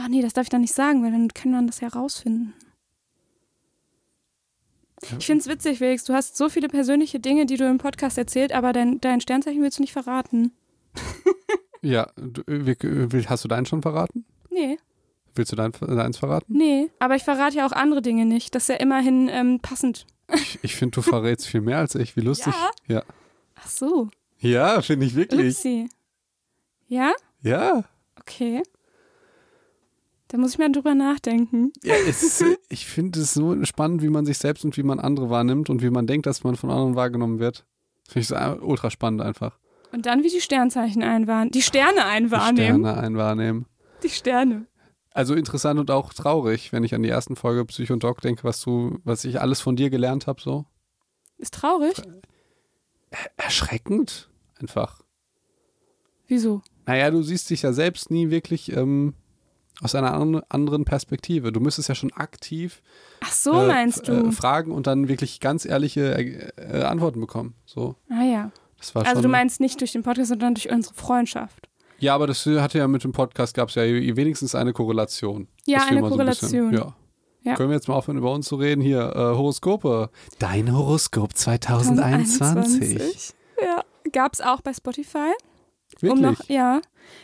Ach nee, das darf ich dann nicht sagen, weil dann können wir das ja rausfinden. Ich finde es witzig, Felix. Du hast so viele persönliche Dinge, die du im Podcast erzählt, aber dein, dein Sternzeichen willst du nicht verraten. Ja, du, äh, hast du deinen schon verraten? Nee. Willst du dein, deins verraten? Nee, aber ich verrate ja auch andere Dinge nicht. Das ist ja immerhin ähm, passend. Ich, ich finde, du verrätst viel mehr als ich. Wie lustig. Ja? Ja, Ach so. ja finde ich wirklich. Upsi. Ja? Ja. Okay. Da muss ich mal drüber nachdenken. ja es äh, ich finde es so spannend, wie man sich selbst und wie man andere wahrnimmt und wie man denkt, dass man von anderen wahrgenommen wird. Finde ich so äh, ultra spannend einfach. Und dann wie die Sternzeichen einwahrnehmen. Die Sterne Die einwahrnehmen. Sterne einwahrnehmen. Die Sterne. Also interessant und auch traurig, wenn ich an die ersten Folge Psycho und Doc denke, was du, was ich alles von dir gelernt habe, so. Ist traurig. Erschreckend, einfach. Wieso? Naja, du siehst dich ja selbst nie wirklich ähm, aus einer an- anderen Perspektive. Du müsstest ja schon aktiv so, äh? Äh, fragen und dann wirklich ganz ehrliche äh, äh, Antworten bekommen. So, ah ja. Also du meinst nicht durch den Podcast, sondern durch unsere Freundschaft. ja, aber das hatte ja mit dem Podcast gab es ja wenigstens eine Korrelation. Ja, eine man so ein bisschen- Korrelation. ja. Ja. Können wir jetzt mal aufhören, über uns zu reden? Hier, äh, Horoskope. Dein Horoskop 2021. Ja. Gab es auch bei Spotify. Wirklich? Um noch, ja.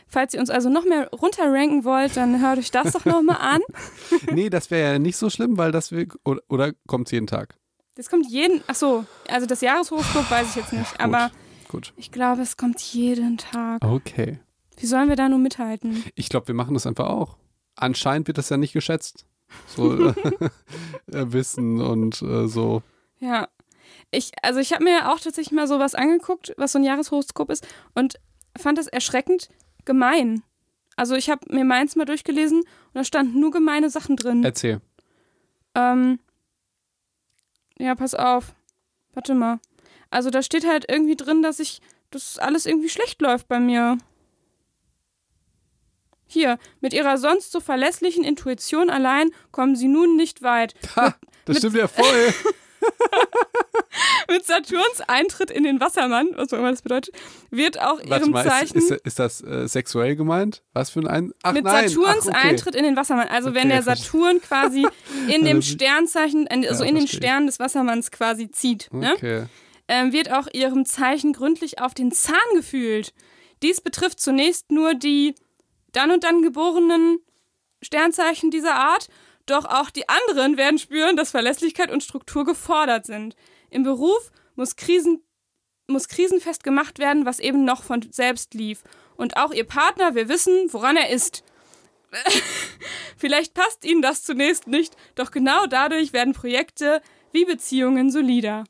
Falls ihr uns also noch mehr runterranken wollt, dann hört euch das doch nochmal an. nee, das wäre ja nicht so schlimm, weil das wir. Oder, oder kommt es jeden Tag? Das kommt jeden. Ach so, also das Jahreshoroskop weiß ich jetzt nicht, aber Gut. ich glaube, es kommt jeden Tag. Okay. Wie sollen wir da nur mithalten? Ich glaube, wir machen das einfach auch. Anscheinend wird das ja nicht geschätzt. So äh, Wissen und äh, so. Ja. Ich, also ich habe mir auch tatsächlich mal sowas angeguckt, was so ein Jahreshoroskop ist und fand das erschreckend gemein. Also ich habe mir meins mal durchgelesen und da standen nur gemeine Sachen drin. Erzähl. Ähm, ja, pass auf. Warte mal. Also da steht halt irgendwie drin, dass ich, dass alles irgendwie schlecht läuft bei mir. Hier, mit ihrer sonst so verlässlichen Intuition allein kommen sie nun nicht weit. Ha, das mit- stimmt ja voll. Mit Saturns Eintritt in den Wassermann, was auch immer das bedeutet, wird auch Warte ihrem mal, ist, Zeichen ist, ist das äh, sexuell gemeint? Was für ein ein Ach mit nein. Saturns Ach, okay. Eintritt in den Wassermann. Also wenn Okay, der verstehe. Saturn quasi in dem Also, Sternzeichen, also ja, in den. Stern des Wassermanns quasi zieht, ne? Okay. ähm, wird auch ihrem Zeichen gründlich auf den Zahn gefühlt. Dies betrifft zunächst nur die dann und dann geborenen Sternzeichen dieser Art, doch auch die anderen werden spüren, dass Verlässlichkeit und Struktur gefordert sind. Im Beruf muss, Krisen, muss krisenfest gemacht werden, was eben noch von selbst lief. Und auch ihr Partner, wir wissen, woran er ist. Vielleicht passt ihnen das zunächst nicht, doch genau dadurch werden Projekte wie Beziehungen solider.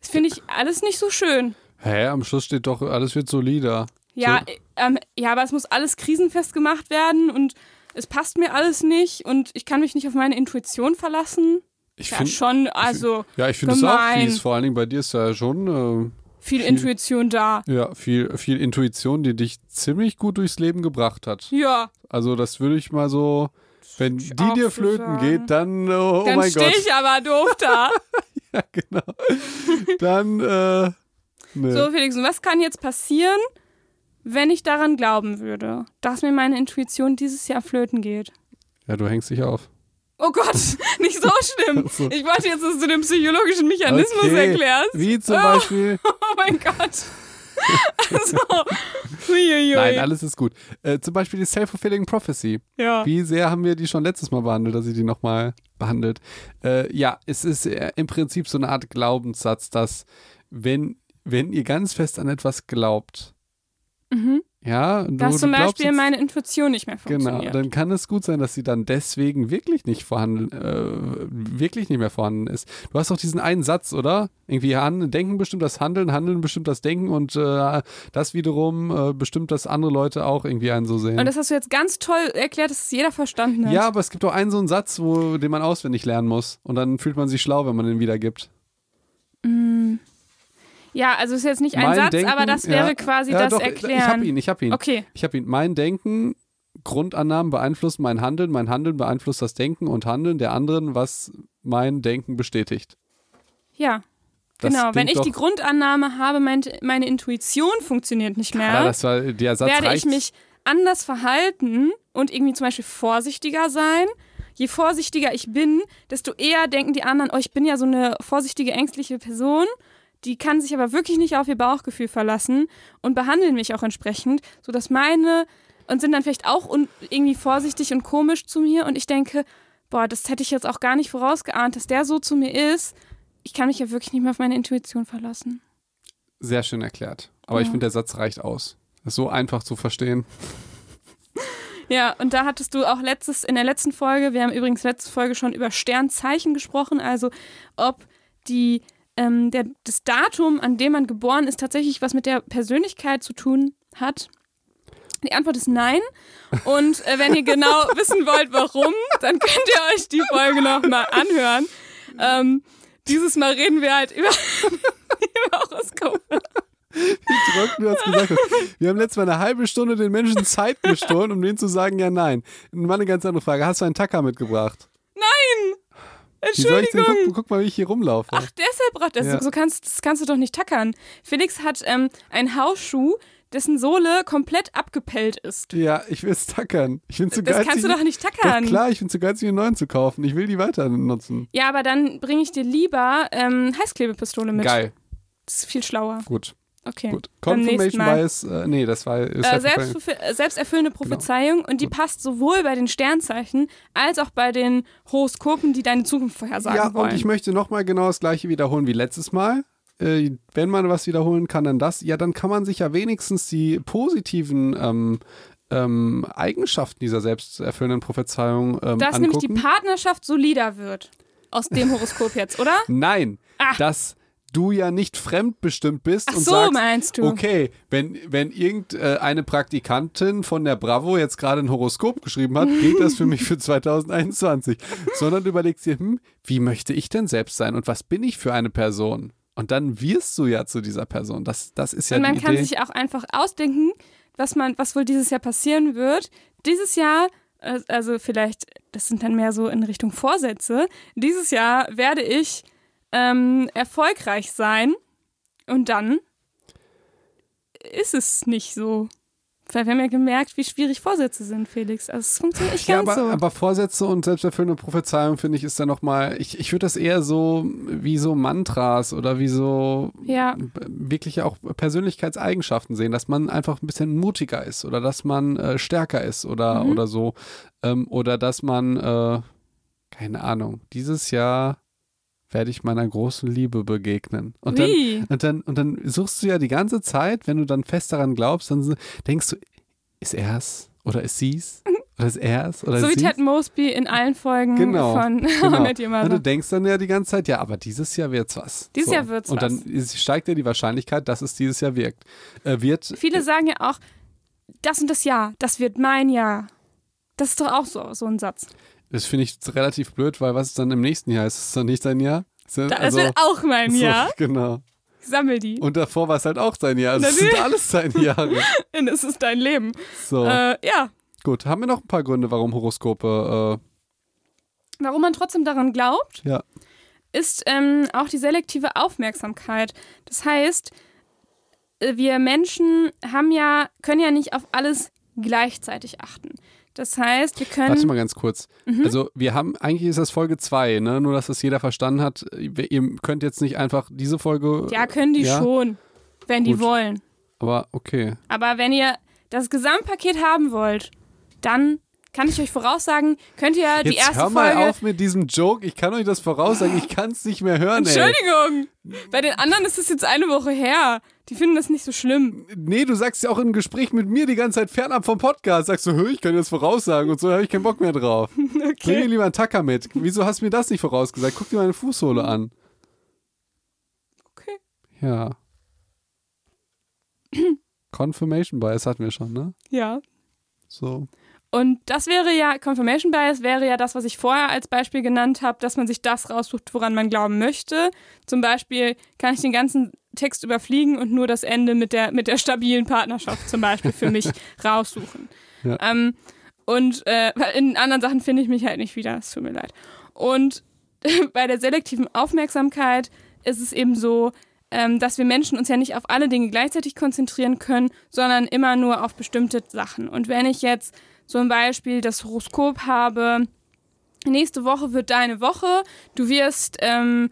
Das finde ich alles nicht so schön. Hä, am Schluss steht doch, alles wird solider. Ja, So. äh, ähm, ja, aber es muss alles krisenfest gemacht werden und es passt mir alles nicht und ich kann mich nicht auf meine Intuition verlassen. Ich Ja, find- schon, also Ja, ich finde es auch fies. Vor allen Dingen bei dir ist ja schon viel viel- Intuition da. äh, ja, viel, viel Intuition, die dich ziemlich gut durchs Leben gebracht hat. Ja, Also das würde ich mal so, wenn ich die auch dir flöten sagen. geht, dann, oh, oh dann mein stehe Gott. ich aber doof da. Ja, genau. Dann, äh, ne. so, Felix, und was kann jetzt passieren, wenn ich daran glauben würde, dass mir meine Intuition dieses Jahr flöten geht? Ja, du hängst dich auf. Oh Gott, nicht so schlimm. So. Ich wollte jetzt, dass du den psychologischen Mechanismus Okay. erklärst. Wie zum Oh. Beispiel. Oh mein Gott. Also, huiuiui. Nein, alles ist gut. Äh, zum Beispiel die Self-Fulfilling Prophecy. ja. Wie sehr haben wir die schon letztes Mal behandelt, dass sie die nochmal behandelt? Äh, ja, es ist äh, im Prinzip so eine Art Glaubenssatz, dass wenn, wenn ihr ganz fest an etwas glaubt, Mhm. ja, du, Dass du zum glaubst Beispiel meine Intuition nicht mehr Genau, funktioniert. dann kann es gut sein, dass sie dann deswegen wirklich nicht vorhanden, äh, wirklich nicht mehr vorhanden ist. Du hast doch diesen einen Satz, oder? Irgendwie Han Denken bestimmt das Handeln, Handeln bestimmt das Denken und äh, das wiederum äh, bestimmt, dass andere Leute auch irgendwie einen so sehen. Und das hast du jetzt ganz toll erklärt, dass es jeder verstanden hat. ja, aber es gibt auch einen so einen Satz, wo, den man auswendig lernen muss. Und dann fühlt man sich schlau, wenn man den wiedergibt. Mm. Ja, also ist jetzt nicht ein Mein Satz, Denken- aber das wäre ja, quasi ja, das doch, Erklären. Ich hab ihn, ich hab ihn. Okay. Ich habe ihn. Mein Denken, Grundannahmen beeinflussen mein Handeln, mein Handeln beeinflusst das Denken und Handeln der anderen, was mein Denken bestätigt. Ja. Das genau. Wenn ich die Grundannahme habe, mein, meine Intuition funktioniert nicht mehr, Ja, das war der Satz werde reicht. ich mich anders verhalten und irgendwie zum Beispiel vorsichtiger sein. Je vorsichtiger ich bin, desto eher denken die anderen, oh, ich bin ja so eine vorsichtige, ängstliche Person. Die kann sich aber wirklich nicht auf ihr Bauchgefühl verlassen und behandeln mich auch entsprechend, sodass meine und sind dann vielleicht auch irgendwie vorsichtig und komisch zu mir und ich denke, boah, das hätte ich jetzt auch gar nicht vorausgeahnt, dass der so zu mir ist. Ich kann mich ja wirklich nicht mehr auf meine Intuition verlassen. Sehr schön erklärt. Aber ja. ich finde, der Satz reicht aus. Das ist so einfach zu verstehen. Ja, und da hattest du auch letztes, in der letzten Folge, wir haben übrigens letzte Folge schon über Sternzeichen gesprochen, also ob die, ähm, der, das Datum, an dem man geboren ist, tatsächlich was mit der Persönlichkeit zu tun hat. Die Antwort ist nein. Und äh, wenn ihr genau wissen wollt, warum, dann könnt ihr euch die Folge nochmal anhören. Ähm, dieses Mal reden wir halt über, über Horoskope. Wie trocken du hast gesagt Wir haben letztes Mal eine halbe Stunde den Menschen Zeit gestohlen, um denen zu sagen, ja, nein. Mal eine ganz andere Frage. Hast du einen Tacker mitgebracht? Nein! Entschuldigung. Guck, guck, mal, wie ich hier rumlaufe. Ach, deshalb braucht das. Ja. So kannst, das kannst du doch nicht tackern. Felix hat ähm, einen Hausschuh, dessen Sohle komplett abgepellt ist. Ja, ich will es tackern. Ich bin zu das geizig. kannst du doch nicht tackern. Doch klar, ich bin zu geizig, einen neuen zu kaufen. Ich will die weiter nutzen. Ja, aber dann bringe ich dir lieber ähm, Heißklebepistole mit. Geil. Das ist viel schlauer. Gut. Okay. Gut. Confirmation Bias, äh, nee, das war. Äh, selbst, selbsterfüllende genau. Prophezeiung genau. und die Gut. passt sowohl bei den Sternzeichen als auch bei den Horoskopen, die deine Zukunft vorhersagen ja, wollen. Ja, und ich möchte nochmal genau das gleiche wiederholen wie letztes Mal äh, wenn man was wiederholen kann, dann das. Ja, dann kann man sich ja wenigstens die positiven ähm, ähm, Eigenschaften dieser selbsterfüllenden Prophezeiung ähm, Dass angucken. nämlich die Partnerschaft solider wird. Aus dem Horoskop jetzt, oder? Nein, Ach. dass du ja nicht fremdbestimmt bist Ach und so, sagst, meinst du? okay, wenn, wenn irgendeine Praktikantin von der Bravo jetzt gerade ein Horoskop geschrieben hat, geht das für mich für 2021. Sondern du überlegst dir, hm, wie möchte ich denn selbst sein und was bin ich für eine Person? Und dann wirst du ja zu dieser Person. Das, das ist ja Und man kann Idee. sich auch einfach ausdenken, was man, was wohl dieses Jahr passieren wird. Dieses Jahr, äh, also vielleicht, das sind dann mehr so in Richtung Vorsätze. Dieses Jahr werde ich ähm, erfolgreich sein. Und dann ist es nicht so. Weil wir haben ja gemerkt, wie schwierig Vorsätze sind, Felix. Also es funktioniert nicht ja, ganz aber, so. aber Vorsätze und selbsterfüllende Prophezeiung, finde ich, ist dann nochmal, ich, ich würde das eher so wie so Mantras oder wie so ja. wirklich auch Persönlichkeitseigenschaften sehen, dass man einfach ein bisschen mutiger ist oder dass man äh, stärker ist oder, Mhm. oder so. Ähm, oder dass man, äh, keine Ahnung, dieses Jahr werde ich meiner großen Liebe begegnen. Und dann, Wie? und dann, und dann suchst du ja die ganze Zeit, wenn du dann fest daran glaubst, dann so- denkst du, ist er's oder ist sie's? Oder ist er's oder So wie ist sie's? Ted Mosby in allen Folgen Genau, von Genau. Met Und du denkst dann ja die ganze Zeit, ja, aber dieses Jahr wird's was. Dieses Jahr wird's Und was. dann ist- steigt ja die Wahrscheinlichkeit, dass es dieses Jahr wirkt. Äh, wird. Viele sagen ja auch, das und das Jahr, das wird mein Jahr. Das ist doch auch so, so ein Satz. Das finde ich relativ blöd, weil was ist dann im nächsten Jahr? Ist es dann nicht dein Jahr? Ist dann- Das also- wird auch mein so, Jahr. Genau. Ich sammel die. Und davor war es halt auch sein Jahr. Also es sind alles seine Jahre. Und es ist dein Leben. So, Äh, ja. gut. Haben wir noch ein paar Gründe, warum Horoskope, Warum man trotzdem daran glaubt, äh, ja. ist ähm, auch die selektive Aufmerksamkeit. Das heißt, äh, wir Menschen haben ja, können ja nicht auf alles gleichzeitig achten. Das heißt, wir können. Warte mal ganz kurz. Mhm. Also, wir haben, eigentlich ist das Folge 2, ne? Nur, dass das jeder verstanden hat. Ihr könnt jetzt nicht einfach diese Folge. ja, können die Ja? schon, wenn die Gut. wollen. Aber okay. Aber wenn ihr das Gesamtpaket haben wollt, dann kann ich euch voraussagen, könnt ihr die Jetzt erste hör mal Folge. auf mit diesem Joke. Ich kann euch das voraussagen. Ich kann es nicht mehr hören, ey. Entschuldigung! Bei den anderen ist es jetzt eine Woche her. Die finden das nicht so schlimm. Nee, du sagst ja auch im Gespräch mit mir die ganze Zeit fernab vom Podcast. Sagst du, hö, ich kann dir das voraussagen und so, habe ich keinen Bock mehr drauf. Bring mir Okay. lieber einen Tacker mit. Wieso hast du mir das nicht vorausgesagt? Guck dir meine Fußsohle an. okay. Ja. Confirmation Bias hatten wir schon, ne? Ja. So. Und das wäre ja, Confirmation Bias wäre ja das, was ich vorher als Beispiel genannt habe, dass man sich das raussucht, woran man glauben möchte. Zum Beispiel kann ich den ganzen Text überfliegen und nur das Ende mit der, mit der stabilen Partnerschaft zum Beispiel für mich raussuchen. Ja. Ähm, und äh, in anderen Sachen finde ich mich halt nicht wieder, es tut mir leid. Und bei der selektiven Aufmerksamkeit ist es eben so, ähm, dass wir Menschen uns ja nicht auf alle Dinge gleichzeitig konzentrieren können, sondern immer nur auf bestimmte Sachen. Und wenn ich jetzt zum Beispiel das Horoskop habe, nächste Woche wird deine Woche, du wirst ähm,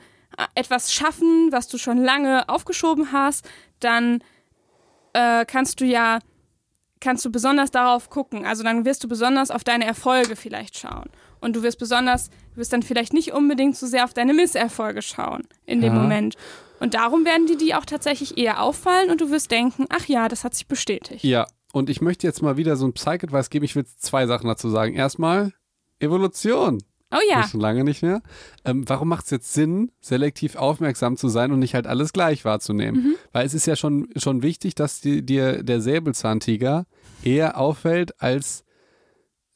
etwas schaffen, was du schon lange aufgeschoben hast, dann äh, kannst du ja kannst du besonders darauf gucken. Also dann wirst du besonders auf deine Erfolge vielleicht schauen. Und du wirst besonders, du wirst dann vielleicht nicht unbedingt so sehr auf deine Misserfolge schauen in dem Ja. Moment. Und darum werden die dir auch tatsächlich eher auffallen und du wirst denken, ach ja, das hat sich bestätigt. Ja, und ich möchte jetzt mal wieder so ein Psych-Advice geben. Ich will zwei Sachen dazu sagen. Erstmal Evolution. Oh ja, Schon lange nicht mehr. Ähm, warum macht es jetzt Sinn, selektiv aufmerksam zu sein und nicht halt alles gleich wahrzunehmen? Mhm. Weil es ist ja schon, schon wichtig, dass dir der Säbelzahntiger eher auffällt als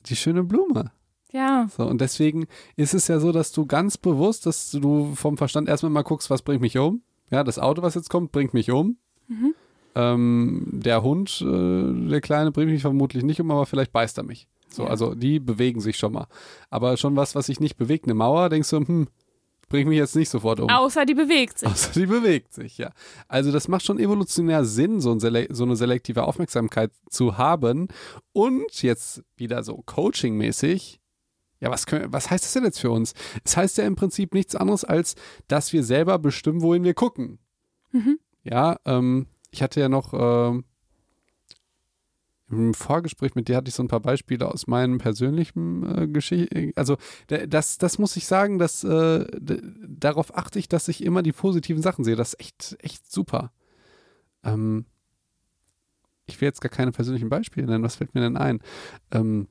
die schöne Blume. ja. So, und deswegen ist es ja so, dass du ganz bewusst, dass du vom Verstand erstmal mal guckst, was bringt mich um. Ja, das Auto, was jetzt kommt, bringt mich um. Mhm. Ähm, der Hund, äh, der Kleine, bringt mich vermutlich nicht um, aber vielleicht beißt er mich. So, Ja. also die bewegen sich schon mal. Aber schon was, was sich nicht bewegt, eine Mauer, denkst du, hm, bringt mich jetzt nicht sofort um. Außer die bewegt sich. Außer die bewegt sich, ja. Also das macht schon evolutionär Sinn, so, ein Sele so eine selektive Aufmerksamkeit zu haben. Und jetzt wieder so coachingmäßig, ja, was, können, was heißt das denn jetzt für uns? Es heißt ja im Prinzip nichts anderes, als dass wir selber bestimmen, wohin wir gucken. Mhm. Ja, ähm, ich hatte ja noch ähm, im Vorgespräch mit dir hatte ich so ein paar Beispiele aus meinem persönlichen äh, Geschichte. Also da- das, das muss ich sagen, dass äh, darauf achte ich, dass ich immer die positiven Sachen sehe. Das ist echt, echt super. Ähm, ich will jetzt gar keine persönlichen Beispiele nennen. Was fällt mir denn ein? Ähm,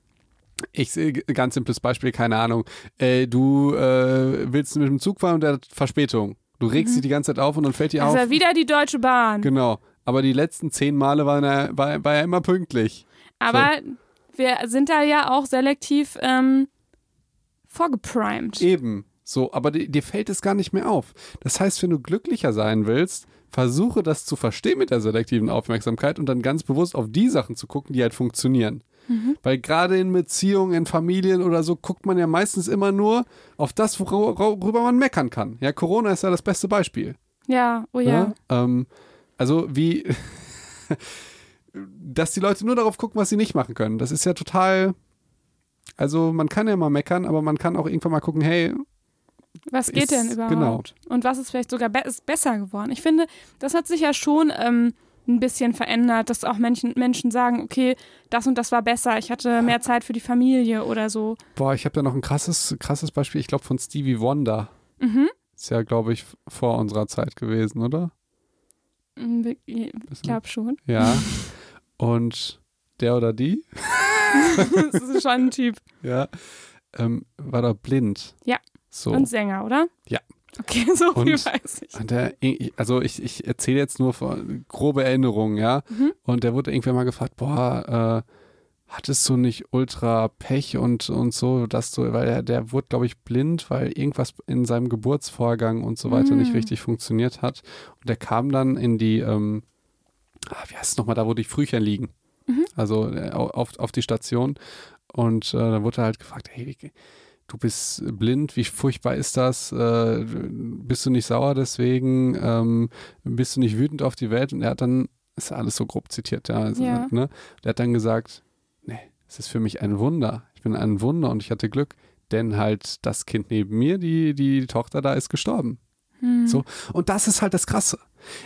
ich sehe ganz simples Beispiel, keine Ahnung. Äh, du äh, willst mit dem Zug fahren und der hat Verspätung. Du regst dich die ganze Zeit auf und dann fällt dir Das auf. ist ja wieder die Deutsche Bahn. Genau. Aber die letzten zehn Male war er, war, war er immer pünktlich. Aber wir sind da ja auch selektiv ähm, vorgeprimed. Eben. So, aber di- dir fällt es gar nicht mehr auf. Das heißt, wenn du glücklicher sein willst, versuche das zu verstehen mit der selektiven Aufmerksamkeit und dann ganz bewusst auf die Sachen zu gucken, die halt funktionieren. Weil gerade in Beziehungen, in Familien oder so guckt man ja meistens immer nur auf das, worüber man meckern kann. Ja, Corona ist ja das beste Beispiel. Ja, oh ja. Ja? Ähm, also wie, dass die Leute nur darauf gucken, was sie nicht machen können. Das ist ja total, also man kann ja mal meckern, aber man kann auch irgendwann mal gucken, hey, Was geht denn überhaupt? genau. Und was ist vielleicht sogar be ist besser geworden? Ich finde, das hat sich ja schon ähm, ein bisschen verändert, dass auch Menschen, Menschen sagen, okay, das und das war besser, ich hatte mehr Zeit für die Familie oder so. boah, ich habe da noch ein krasses, krasses Beispiel, ich glaube von Stevie Wonder. Mhm. Ist ja, glaube ich, vor unserer Zeit gewesen, oder? Mm, Ich glaube schon. Ja. Und der oder die, das ist schon ein Typ. ja, ähm, war da blind. Ja. So. Und Sänger, oder? Ja. Okay, so viel Und- weiß ich. Und der, also ich, ich erzähle jetzt nur von grobe Erinnerungen, ja. Mhm. Und der wurde irgendwann mal gefragt, boah, äh, hattest du nicht ultra Pech und, und so, dass du, weil er, der wurde, glaube ich, blind, weil irgendwas in seinem Geburtsvorgang und so weiter Mm. nicht richtig funktioniert hat. Und der kam dann in die, ähm, ah, wie heißt es nochmal, da wo die Frühchen liegen. Mhm. Also äh, auf, auf die Station. Und äh, dann wurde er halt gefragt, hey, du bist blind, wie furchtbar ist das? Äh, bist du nicht sauer deswegen? Ähm, bist du nicht wütend auf die Welt? Und er hat dann, ist alles so grob zitiert, ja. Also, Ja. Ne? Der hat dann gesagt, nee, es ist für mich ein Wunder. Ich bin ein Wunder und ich hatte Glück, denn halt das Kind neben mir, die, die Tochter da ist gestorben. Hm. So. Und das ist halt das Krasse.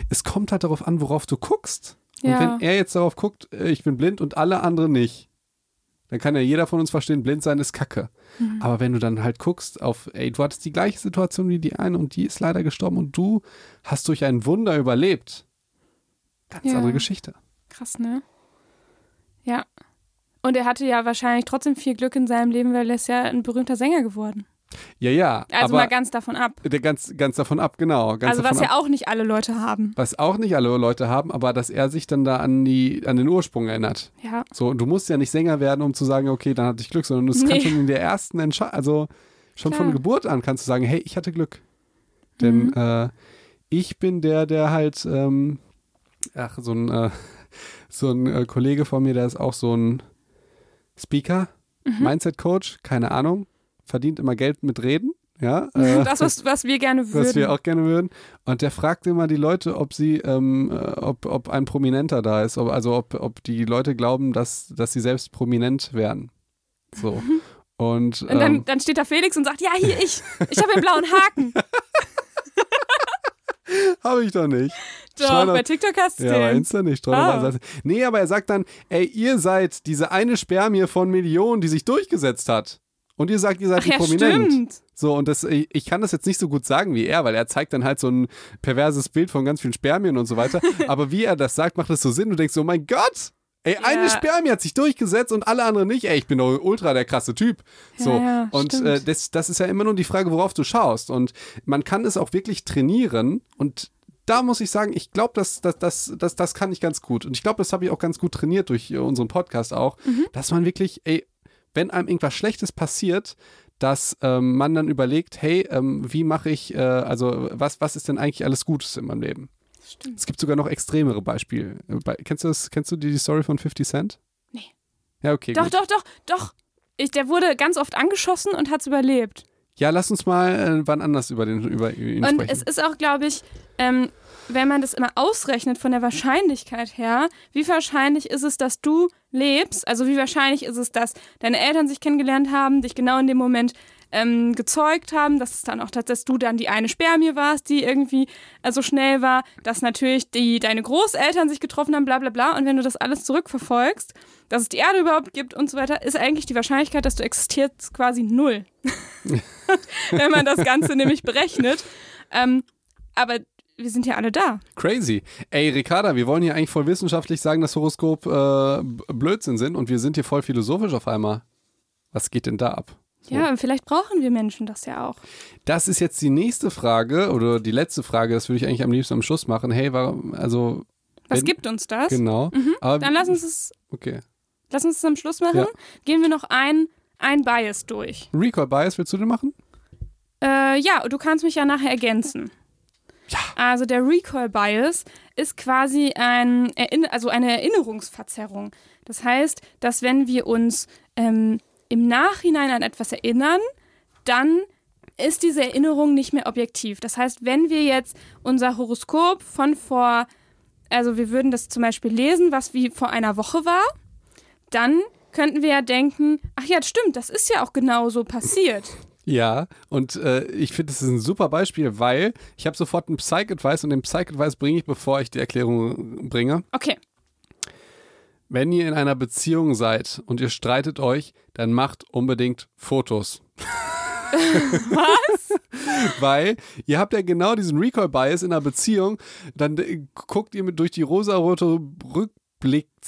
Es kommt halt darauf an, worauf du guckst. Und Ja. wenn er jetzt darauf guckt, äh, ich bin blind und alle anderen nicht, dann kann ja jeder von uns verstehen, blind sein ist Kacke. Mhm. Aber wenn du dann halt guckst auf, ey, du hattest die gleiche Situation wie die eine und die ist leider gestorben und du hast durch ein Wunder überlebt. Ganz Ja. andere Geschichte. Krass, ne? Ja. Und er hatte ja wahrscheinlich trotzdem viel Glück in seinem Leben, weil er ist ja ein berühmter Sänger geworden. Ja, ja. Also mal ganz davon ab. der ganz, ganz davon ab, genau. Also was ab, ja auch nicht alle Leute haben. was auch nicht alle Leute haben, aber dass er sich dann da an, die, an den Ursprung erinnert. Ja. So, und du musst ja nicht Sänger werden, um zu sagen, okay, dann hatte ich Glück, sondern kann Nee. schon in der ersten Entscheidung, also schon Klar. von Geburt an kannst du sagen, hey, ich hatte Glück. Denn Mhm. äh, ich bin der, der halt, ähm, ach, so ein, äh, so ein äh, Kollege von mir, der ist auch so ein Speaker, Mhm. Mindset-Coach, keine Ahnung, verdient immer Geld mit Reden. Ja, äh, Das, was, was wir gerne würden. was wir auch gerne würden. Und der fragt immer die Leute, ob sie, ähm, äh, ob, ob ein Prominenter da ist. Ob, also ob, ob die Leute glauben, dass, dass sie selbst prominent wären. So. Und, und dann, ähm, dann steht da Felix und sagt, ja, hier, ich. Ich habe einen blauen Haken. habe ich doch nicht. Doch, doch- bei TikTok hast du Ja, den. Insta nicht. Ah. Nee, aber er sagt dann, ey, ihr seid diese eine Spermie von Millionen, die sich durchgesetzt hat. Und ihr sagt, ihr seid Ach die ja, prominent. stimmt. So, und das, ich ich kann das jetzt nicht so gut sagen wie er, weil er zeigt dann halt so ein perverses Bild von ganz vielen Spermien und so weiter. Aber wie er das sagt, macht es so Sinn. Du denkst, so, oh mein Gott, ey, eine Ja. Spermie hat sich durchgesetzt und alle anderen nicht. Ey, ich bin doch ultra der krasse Typ. So, Ja, ja, und äh, das, das ist ja immer nur die Frage, worauf du schaust. Und man kann es auch wirklich trainieren und da muss ich sagen, ich glaube, das, das, das, das, das kann ich ganz gut. Und ich glaube, das habe ich auch ganz gut trainiert durch äh, unseren Podcast auch, Mhm. dass man wirklich, ey, wenn einem irgendwas Schlechtes passiert, dass ähm, man dann überlegt, hey, ähm, wie mache ich, äh, also was, was ist denn eigentlich alles Gutes in meinem Leben? Stimmt. Es gibt sogar noch extremere Beispiele. Bei, kennst du das, kennst du die, die Story von 50 Cent? Nee. Ja, okay. Doch, gut. doch, doch, doch. Ich, der wurde ganz oft angeschossen und hat es überlebt. Ja, lass uns mal äh, wann anders über, den, über ihn Und sprechen. es ist auch, glaube ich, ähm, wenn man das immer ausrechnet von der Wahrscheinlichkeit her, wie wahrscheinlich ist es, dass du lebst? Also wie wahrscheinlich ist es, dass deine Eltern sich kennengelernt haben, dich genau in dem Moment ähm, gezeugt haben, dass es dann auch, dass du dann die eine Spermie warst, die irgendwie äh, so schnell war, dass natürlich die, deine Großeltern sich getroffen haben, bla bla bla. Und wenn du das alles zurückverfolgst, dass es die Erde überhaupt gibt und so weiter, ist eigentlich die Wahrscheinlichkeit, dass du existierst, quasi null. wenn man das Ganze nämlich berechnet. Ähm, aber wir sind ja alle da. Crazy. Ey, Ricarda, wir wollen hier eigentlich voll wissenschaftlich sagen, dass Horoskop äh, Blödsinn sind und wir sind hier voll philosophisch auf einmal. Was geht denn da ab? Ja, vielleicht brauchen wir Menschen das ja auch. Das ist jetzt die nächste Frage oder die letzte Frage, das würde ich eigentlich am liebsten am Schluss machen. Hey, warum, also. Was wenn- gibt uns das? Genau. Aber, Dann lass uns es, Okay. lass uns es am Schluss machen. Ja. Gehen wir noch ein, ein Bias durch. Recall Bias willst du denn machen? Äh, ja, du kannst mich ja nachher ergänzen. Ja. Also der Recall Bias ist quasi ein Erinn also eine Erinnerungsverzerrung. Das heißt, dass wenn wir uns ähm, im Nachhinein an etwas erinnern, dann ist diese Erinnerung nicht mehr objektiv. Das heißt, wenn wir jetzt unser Horoskop von vor, also wir würden das zum Beispiel lesen, was wie vor einer Woche war, dann könnten wir ja denken, ach ja, stimmt, das ist ja auch genau so passiert. Ja, und äh, ich finde, das ist ein super Beispiel, weil ich habe sofort einen Psych-Advice und den Psych-Advice bringe ich, bevor ich die Erklärung bringe. Okay. Wenn ihr in einer Beziehung seid und ihr streitet euch, dann macht unbedingt Fotos. Was? Weil ihr habt ja genau diesen Recall-Bias in einer Beziehung, dann äh, guckt ihr mit durch die rosarote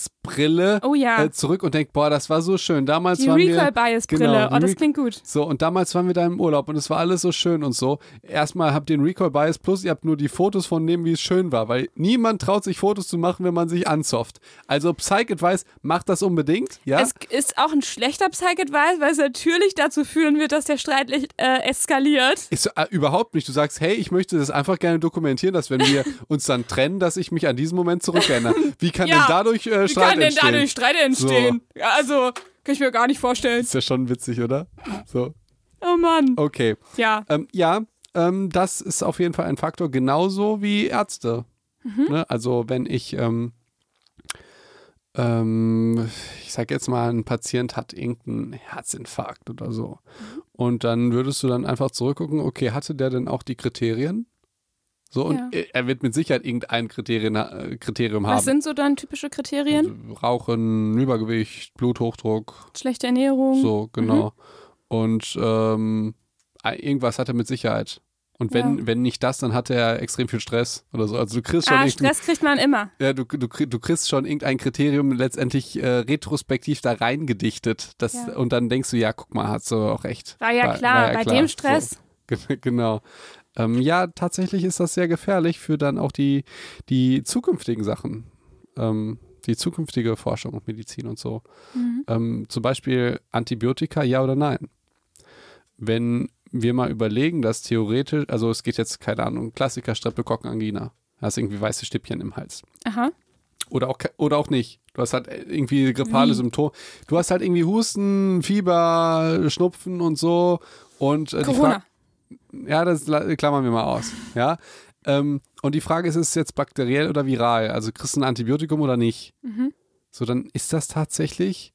Rückblicksbrille Oh ja. äh, zurück und denkt, boah, das war so schön. Damals Die waren wir Recall-Bias-Brille. Genau, die oh, das Re- klingt gut. so, und damals waren wir da im Urlaub und es war alles so schön und so. Erstmal habt ihr den Recall Bias plus ihr habt nur die Fotos von dem, wie es schön war, weil niemand traut sich Fotos zu machen, wenn man sich anzofft. Also Psych Advice, macht das unbedingt, ja? Es ist auch ein schlechter Psych-Advice, weil es natürlich dazu führen wird, dass der Streit äh, eskaliert. Ist äh, überhaupt nicht. Du sagst, hey, ich möchte das einfach gerne dokumentieren, dass wenn wir uns dann trennen, dass ich mich an diesen Moment zurückerinnere. Wie kann Ja, denn dadurch äh, Wie Streit kann denn entstehen? dadurch Streit entstehen? Ja, also, kann ich mir gar nicht vorstellen. Ist ja schon witzig, oder? So, Oh Mann. okay. Ja. Ähm, ja, ähm, das ist auf jeden Fall ein Faktor, genauso wie Ärzte. Ne? Also wenn ich, ähm, ähm, ich sag jetzt mal, ein Patient hat irgendeinen Herzinfarkt oder so. Und dann würdest du dann einfach zurückgucken, okay, hatte der denn auch die Kriterien? So, und Ja. er- er wird mit Sicherheit irgendein Kriterien, äh, Kriterium Was haben. sind so dann typische Kriterien? Also Rauchen, Übergewicht, Bluthochdruck, Schlechte Ernährung. so, genau. Und ähm, irgendwas hat er mit Sicherheit. Und wenn, Ja. wenn nicht das, dann hat er extrem viel Stress oder so. Also du kriegst schon Ah, Stress kriegt man immer. ja, du, du, du kriegst schon irgendein Kriterium letztendlich äh, retrospektiv da reingedichtet. Das, Ja. Und dann denkst du, ja, guck mal, hast du auch recht. War ja War- klar, war ja bei klar. dem Stress. So, Gen- genau. Ähm, ja, tatsächlich ist das sehr gefährlich für dann auch die, die zukünftigen Sachen. Ähm, die zukünftige Forschung und Medizin und so. Mhm. Ähm, zum Beispiel Antibiotika, ja oder nein? Wenn wir mal überlegen, dass theoretisch, also es geht jetzt, keine Ahnung, Klassiker, Streptokokken, Angina. Du hast irgendwie weiße Stippchen im Hals. Aha. Oder auch, oder auch nicht. Du hast halt irgendwie grippale? Symptome. Du hast halt irgendwie Husten, Fieber, Schnupfen und so. Und äh, die Corona. Ja, das la- klammern wir mal aus. Ja. Ähm, und die Frage ist, ist es jetzt bakteriell oder viral? Also kriegst du ein Antibiotikum oder nicht? Mhm. So, dann ist das tatsächlich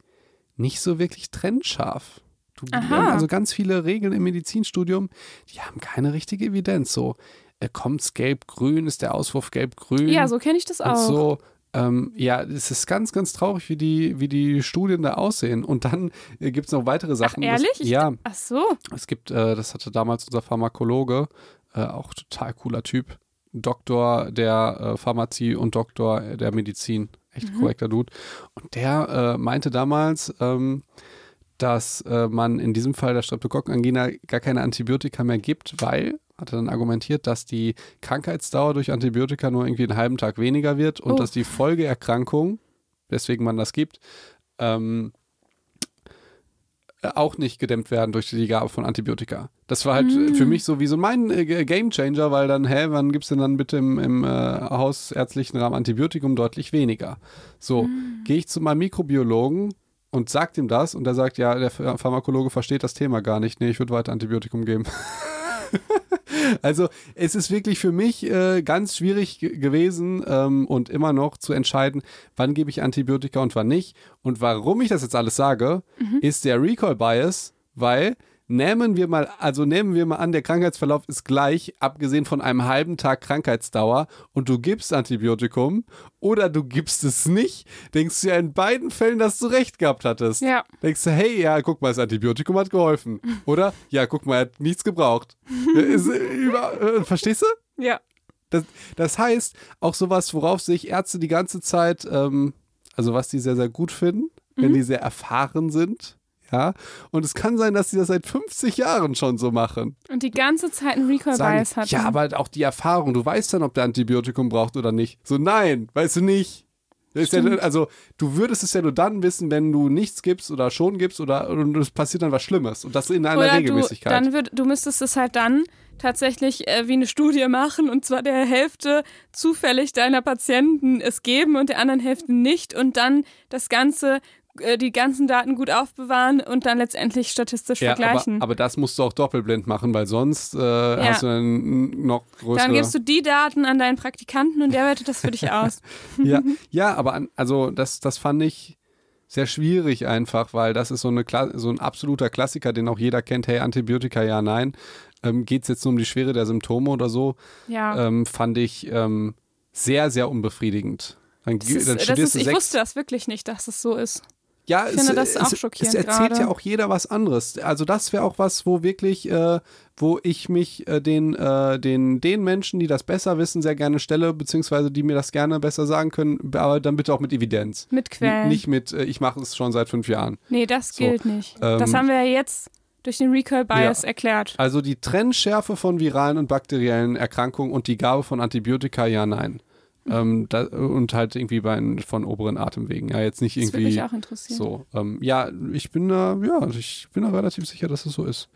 nicht so wirklich trennscharf. Du, also ganz viele Regeln im Medizinstudium, die haben keine richtige Evidenz. So, äh, kommt's gelb-grün, ist der Auswurf gelb-grün? Ja, so kenne ich das und auch. so. Ähm, ja, es ist ganz, ganz traurig, wie die, wie die Studien da aussehen. Und dann äh, gibt es noch weitere Sachen. ehrlich? Das, ja, Ach so. es gibt, äh, das hatte damals unser Pharmakologe, äh, auch total cooler Typ, Doktor der äh, Pharmazie und Doktor der Medizin, echt Mhm. korrekter Dude. Und der äh, meinte damals, ähm, dass äh, man in diesem Fall der Streptokokkenangina gar keine Antibiotika mehr gibt, weil, hat er dann argumentiert, dass die Krankheitsdauer durch Antibiotika nur irgendwie einen halben Tag weniger wird und Oh. dass die Folgeerkrankung, weswegen man das gibt, ähm, äh, auch nicht gedämmt werden durch die Gabe von Antibiotika. Das war halt Mm. für mich so wie so mein äh, Game Changer, weil dann, hä, wann gibt's denn dann bitte im, im äh, hausärztlichen Rahmen Antibiotikum deutlich weniger? So, Mm. gehe ich zu meinem Mikrobiologen und sag ihm das und der sagt, ja, der Ph- Pharmakologe versteht das Thema gar nicht. Nee, ich würde weiter Antibiotikum geben. Also es ist wirklich für mich äh, ganz schwierig ge- gewesen ähm, und immer noch zu entscheiden, wann gebe ich Antibiotika und wann nicht. Und warum ich das jetzt alles sage, ist der Recall-Bias, weil nehmen wir mal, also nehmen wir mal an, der Krankheitsverlauf ist gleich, abgesehen von einem halben Tag Krankheitsdauer und du gibst Antibiotikum oder du gibst es nicht, denkst du ja in beiden Fällen, dass du recht gehabt hattest. Ja. Denkst du, hey, ja, guck mal, das Antibiotikum hat geholfen. Oder? Ja, guck mal, er hat nichts gebraucht. ist, äh, über, äh, verstehst du? Ja. Das, das heißt, auch sowas, worauf sich Ärzte die ganze Zeit, ähm, also was die sehr, sehr gut finden, wenn die sehr erfahren sind. Ja, und es kann sein, dass sie das seit 50 Jahren schon so machen. Und die ganze Zeit einen Recall-Bias hatten. ja, aber halt auch die Erfahrung. Du weißt dann, ob der Antibiotikum braucht oder nicht. So, nein, weißt du nicht. Ja, also, du würdest es ja nur dann wissen, wenn du nichts gibst oder schon gibst oder und es passiert dann was Schlimmes. Und das in einer Oder du, Regelmäßigkeit. dann würd, du müsstest es halt dann tatsächlich äh, wie eine Studie machen und zwar der Hälfte zufällig deiner Patienten es geben und der anderen Hälfte nicht und dann das Ganze, die ganzen Daten gut aufbewahren und dann letztendlich statistisch ja, vergleichen. aber, aber das musst du auch doppelblind machen, weil sonst äh, hast du dann noch größere. dann gibst du die Daten an deinen Praktikanten und der wertet das für dich aus. ja, ja, aber an, also das, das fand ich sehr schwierig einfach, weil das ist so, eine, Kla- so ein absoluter Klassiker, den auch jeder kennt. Hey, Antibiotika, ja, nein. Ähm, Geht es jetzt nur um die Schwere der Symptome oder so? Ja. Ähm, fand ich ähm, sehr, sehr unbefriedigend. Dann, ist, dann studierst ist, du ich wusste das wirklich nicht, dass es so ist. Ja, Ich finde es, das auch es, schockierend Es erzählt gerade. ja auch jeder was anderes. Also das wäre auch was, wo wirklich, äh, wo ich mich äh, den, äh, den, den Menschen, die das besser wissen, sehr gerne stelle, beziehungsweise die mir das gerne besser sagen können, aber dann bitte auch mit Evidenz. Mit N- Quellen. Nicht mit, äh, ich mache es schon seit fünf Jahren. nee, das So, gilt nicht. ähm, das haben wir ja jetzt durch den Recall-Bias Ja. erklärt. Also die Trennschärfe von viralen und bakteriellen Erkrankungen und die Gabe von Antibiotika, ja, nein. Ähm, da, und halt irgendwie bei, von oberen Atemwegen. Ja, jetzt nicht Das würde irgendwie. mich auch interessieren. So, ähm, ja, ich bin da, ja, ich bin da relativ sicher, dass es so ist.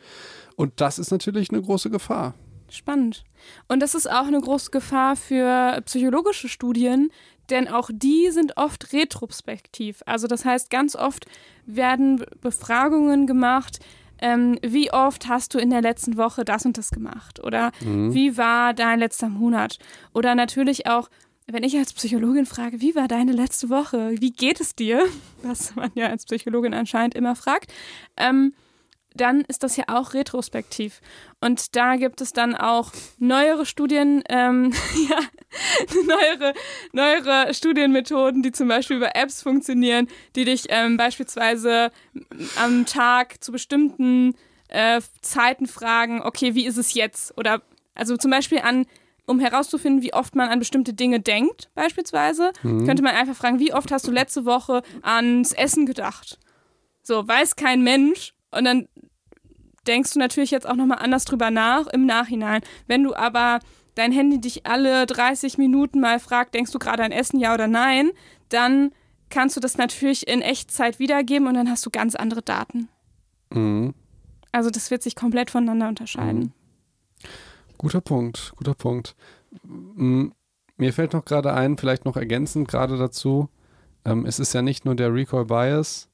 Und das ist natürlich eine große Gefahr. Spannend. Und das ist auch eine große Gefahr für psychologische Studien, denn auch die sind oft retrospektiv. Also das heißt, ganz oft werden Be- Befragungen gemacht, ähm, wie oft hast du in der letzten Woche das und das gemacht? Oder Mhm. wie war dein letzter Monat? Oder natürlich auch, wenn ich als Psychologin frage, wie war deine letzte Woche? Wie geht es dir? Was man ja als Psychologin anscheinend immer fragt. Ähm, dann ist das ja auch retrospektiv. Und da gibt es dann auch neuere Studien, ähm, ja, neuere, neuere Studienmethoden, die zum Beispiel über Apps funktionieren, die dich ähm, beispielsweise am Tag zu bestimmten äh, Zeiten fragen, okay, wie ist es jetzt? Oder also zum Beispiel an, um herauszufinden, wie oft man an bestimmte Dinge denkt, beispielsweise, könnte man einfach fragen, wie oft hast du letzte Woche ans Essen gedacht? So, weiß kein Mensch. Und dann denkst du natürlich jetzt auch nochmal anders drüber nach im Nachhinein. Wenn du aber dein Handy dich alle 30 Minuten mal fragt, denkst du gerade an Essen, ja oder nein, dann kannst du das natürlich in Echtzeit wiedergeben und dann hast du ganz andere Daten. Mhm. Also das wird sich komplett voneinander unterscheiden. Guter Punkt, guter Punkt. Mir fällt noch gerade ein, vielleicht noch ergänzend gerade dazu, ähm, es ist ja nicht nur der Recall Bias,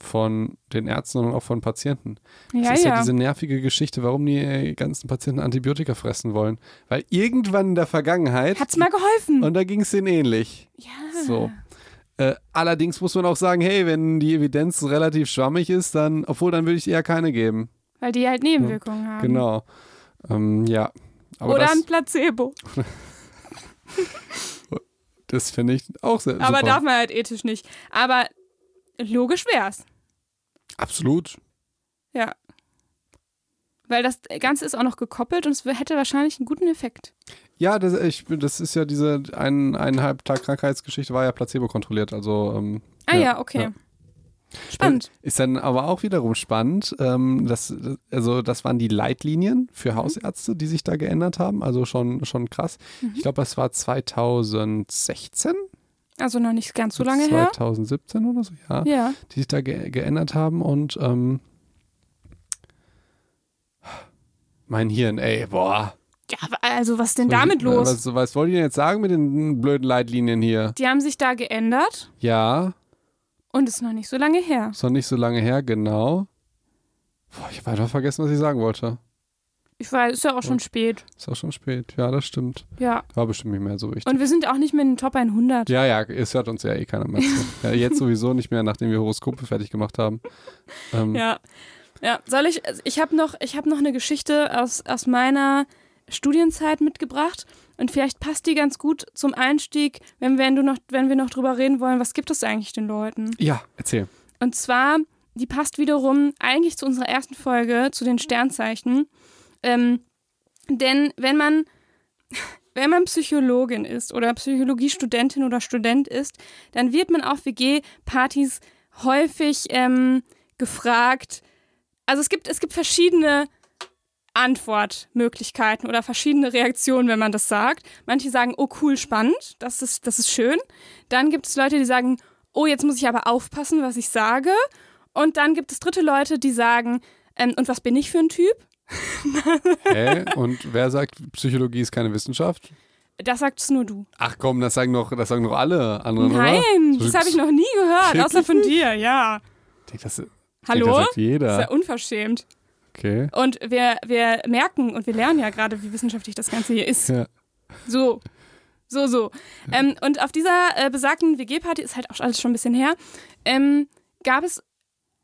von den Ärzten und auch von Patienten. Ja, ist ja ja. diese nervige Geschichte, warum die äh, ganzen Patienten Antibiotika fressen wollen. Weil irgendwann in der Vergangenheit, Hat's mal geholfen. und da ging es denen ähnlich. ja. So. Äh, allerdings muss man auch sagen, hey, wenn die Evidenz relativ schwammig ist, dann, obwohl dann würde ich eher keine geben. Weil die halt Nebenwirkungen haben. Genau. Ähm, ja. Aber Oder das, ein Placebo. das finde ich auch sehr Aber super. darf man halt ethisch nicht. Aber logisch wär's. Absolut. Ja. Weil das Ganze ist auch noch gekoppelt und es hätte wahrscheinlich einen guten Effekt. Ja, das, ich, das ist ja diese ein, eineinhalb Tag Krankheitsgeschichte war ja placebo kontrolliert. Also ähm, Ah ja, okay. ja. Spannend. Ist dann aber auch wiederum spannend. Ähm, das, also das waren die Leitlinien für Hausärzte, die sich da geändert haben. Also schon, schon krass. Ich glaube, es war 2016, Also noch nicht ganz so lange her. 2017 oder so, ja, Ja. die sich da ge geändert haben. Und ähm, mein Hirn, ey, boah. Ja, also was ist denn damit los? Was, was wollt ihr denn jetzt sagen mit den blöden Leitlinien hier? Die haben sich da geändert Ja, und ist noch nicht so lange her. ist noch nicht so lange her, genau. Boah, ich habe einfach vergessen, was ich sagen wollte. Ich weiß, ist ja auch schon spät. Ist auch schon spät. Ja, das stimmt. Ja. War bestimmt nicht mehr so wichtig. Und wir sind auch nicht mehr in den Top 100. Ja, ja, es hört uns ja eh keiner mehr zu. ja, jetzt sowieso nicht mehr, nachdem wir Horoskope fertig gemacht haben. Ähm, Ja. Ja, soll ich, also ich habe noch, ich hab noch eine Geschichte aus, aus meiner Studienzeit mitgebracht und vielleicht passt die ganz gut zum Einstieg, wenn, wenn, du noch, wenn wir noch drüber reden wollen, was gibt es eigentlich den Leuten? ja, erzähl. Und zwar, die passt wiederum eigentlich zu unserer ersten Folge, zu den Sternzeichen. Ähm, denn wenn man, wenn man Psychologin ist oder Psychologiestudentin oder Student ist, dann wird man auf WG-Partys häufig ähm, gefragt. Also es gibt, es gibt verschiedene Antwortmöglichkeiten oder verschiedene Reaktionen, wenn man das sagt. Manche sagen, oh cool, spannend, das ist, das ist schön. Dann gibt es Leute, die sagen, oh, jetzt muss ich aber aufpassen, was ich sage. Und dann gibt es dritte Leute, die sagen, ähm, und was bin ich für ein Typ? Hä? Und wer sagt, Psychologie ist keine Wissenschaft? Das sagst nur du. Ach komm, das sagen doch, das sagen doch alle anderen, oder? Nein, das habe ich noch nie gehört, außer von dir, ja. Ich denk, das, ich Hallo? Denk, das sagt Das ist jeder. ja unverschämt. Okay. Und wir, wir merken und wir lernen ja gerade, wie wissenschaftlich das Ganze hier ist. Ja. So. So, so. Ähm, und auf dieser äh, besagten WG-Party, ist halt auch alles schon ein bisschen her, ähm, gab es,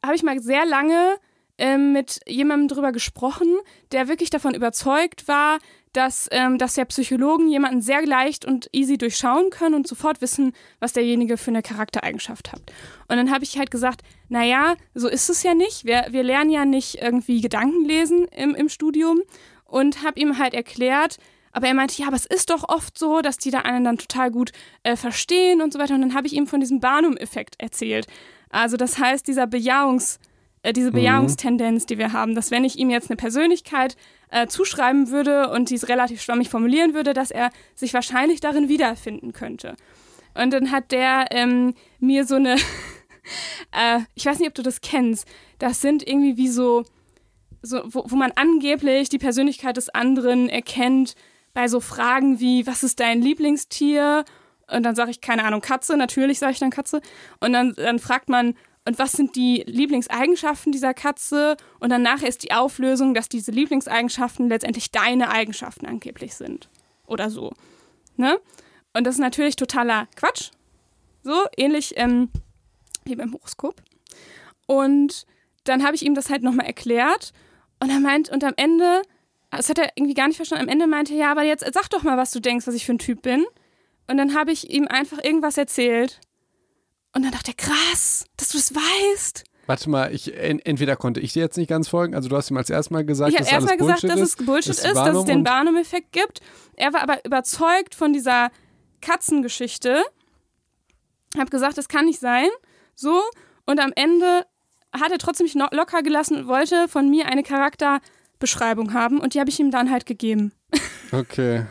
habe ich mal sehr lange ähm, mit jemandem drüber gesprochen, der wirklich davon überzeugt war, dass, ähm, dass ja Psychologen jemanden sehr leicht und easy durchschauen können und sofort wissen, was derjenige für eine Charaktereigenschaft hat. Und dann habe ich halt gesagt, naja, so ist es ja nicht. Wir, wir lernen ja nicht irgendwie Gedanken lesen im, im Studium und habe ihm halt erklärt, aber er meinte, ja, aber es ist doch oft so, dass die da einen dann total gut äh, verstehen und so weiter. Und dann habe ich ihm von diesem Barnum-Effekt erzählt. Also das heißt, dieser Bejahungs, äh, diese Bejahungstendenz, die wir haben, dass wenn ich ihm jetzt eine Persönlichkeit äh, zuschreiben würde und dies relativ schwammig formulieren würde, dass er sich wahrscheinlich darin wiederfinden könnte. Und dann hat der ähm, mir so eine, äh, ich weiß nicht, ob du das kennst, das sind irgendwie wie so, so wo, wo man angeblich die Persönlichkeit des anderen erkennt bei so Fragen wie, was ist dein Lieblingstier? Und dann sage ich, keine Ahnung, Katze, natürlich sage ich dann Katze. Und dann, dann fragt man, und was sind die Lieblingseigenschaften dieser Katze? Und dann nachher ist die Auflösung, dass diese Lieblingseigenschaften letztendlich deine Eigenschaften angeblich sind. Oder so. Ne? Und das ist natürlich totaler Quatsch. So, ähnlich ähm, wie beim Horoskop. Und dann habe ich ihm das halt nochmal erklärt. Und er meint, und am Ende, das hat er irgendwie gar nicht verstanden, am Ende meinte er, ja, aber jetzt sag doch mal, was du denkst, was ich für ein Typ bin. Und dann habe ich ihm einfach irgendwas erzählt. Und dann dachte er, krass, dass du das weißt. Warte mal, ich, en, entweder konnte ich dir jetzt nicht ganz folgen, also du hast ihm als erstes Mal gesagt, Ich habe dass alles erstmal gesagt, Bullshit dass ist. es Bullshit dass ist, dass es den Barnum-Effekt gibt. Er war aber überzeugt von dieser Katzengeschichte. Hab gesagt, das kann nicht sein. So. Und am Ende hat er trotzdem mich locker gelassen und wollte von mir eine Charakterbeschreibung haben. Und die habe ich ihm dann halt gegeben. Okay,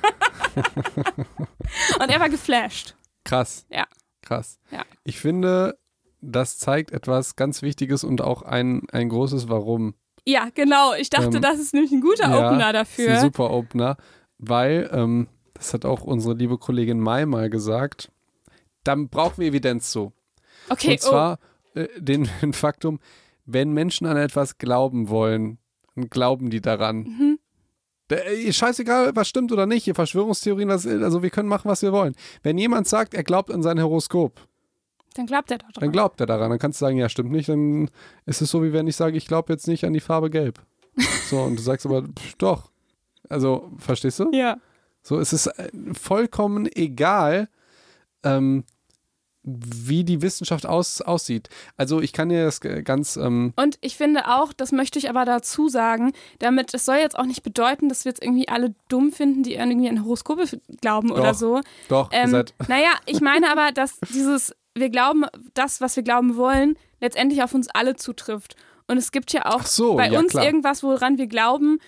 Und er war geflasht. krass. Ja. Krass. Ja. Ich finde, das zeigt etwas ganz Wichtiges und auch ein, ein großes Warum. Ja, genau. Ich dachte, Ähm, das ist nämlich ein guter Ja, Opener Ist ein dafür. super Opener, weil, ähm, das hat auch unsere liebe Kollegin Mai mal gesagt, dann brauchen wir Evidenz zu. Okay, und zwar, äh, den, den Faktum, wenn Menschen an etwas glauben wollen, dann glauben die daran. Mhm. Äh, scheißegal, was stimmt oder nicht, ihr Verschwörungstheorien, was, also wir können machen, was wir wollen. Wenn jemand sagt, er glaubt an sein Horoskop, Dann glaubt er doch dran. dann glaubt er daran. Dann kannst du sagen, ja, stimmt nicht, dann ist es so, wie wenn ich sage, ich glaube jetzt nicht an die Farbe gelb. So, und du sagst aber, pff, doch. Also, verstehst du? ja. So, es ist äh, vollkommen egal, ähm, wie die Wissenschaft aus, aussieht. Also ich kann dir das ganz, ähm, Und ich finde auch, das möchte ich aber dazu sagen, damit, es soll jetzt auch nicht bedeuten, dass wir jetzt irgendwie alle dumm finden, die irgendwie an Horoskope glauben oder Doch. so. doch, ihr Ähm, seid, naja, ich meine aber, dass dieses, wir glauben, das, was wir glauben wollen, letztendlich auf uns alle zutrifft. Und es gibt ja auch so, bei ja, uns klar. irgendwas, woran wir glauben,